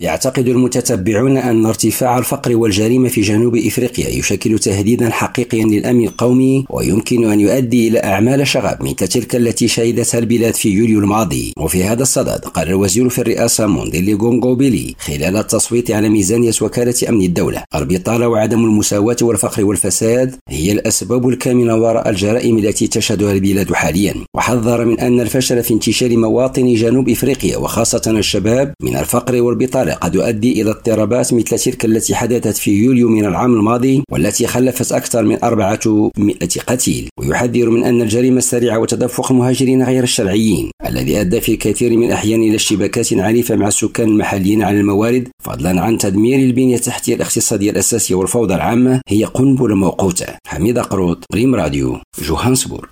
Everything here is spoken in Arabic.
يعتقد المتتبعون أن ارتفاع الفقر والجريمة في جنوب إفريقيا يشكل تهديدا حقيقيا للأمن القومي ويمكن أن يؤدي إلى أعمال شغب مثل تلك التي شهدتها البلاد في يوليو الماضي. وفي هذا الصدد قال الوزير في الرئاسة موندلي غونغوبيلي خلال التصويت على ميزانية وكالة أمن الدولة البطالة وعدم المساواة والفقر والفساد هي الأسباب الكامنة وراء الجرائم التي تشهدها البلاد حاليا وحذر من أن الفشل في انتشال مواطني جنوب إفريقيا وخاصة الشباب من الفقر والبطالة الطارئ قد يؤدي إلى اضطرابات مثل تلك التي حدثت في يوليو من العام الماضي والتي خلفت أكثر من 400 قتيل. ويحذر من أن الجريمة السريعة وتدفق المهاجرين غير الشرعيين الذي أدى في الكثير من الأحيان إلى اشتباكات عنيفة مع السكان المحليين على الموارد فضلا عن تدمير البنية التحتية الاقتصادية الأساسية والفوضى العامة هي قنبلة موقوتة. حميد قروط ريم راديو جوهانسبورغ.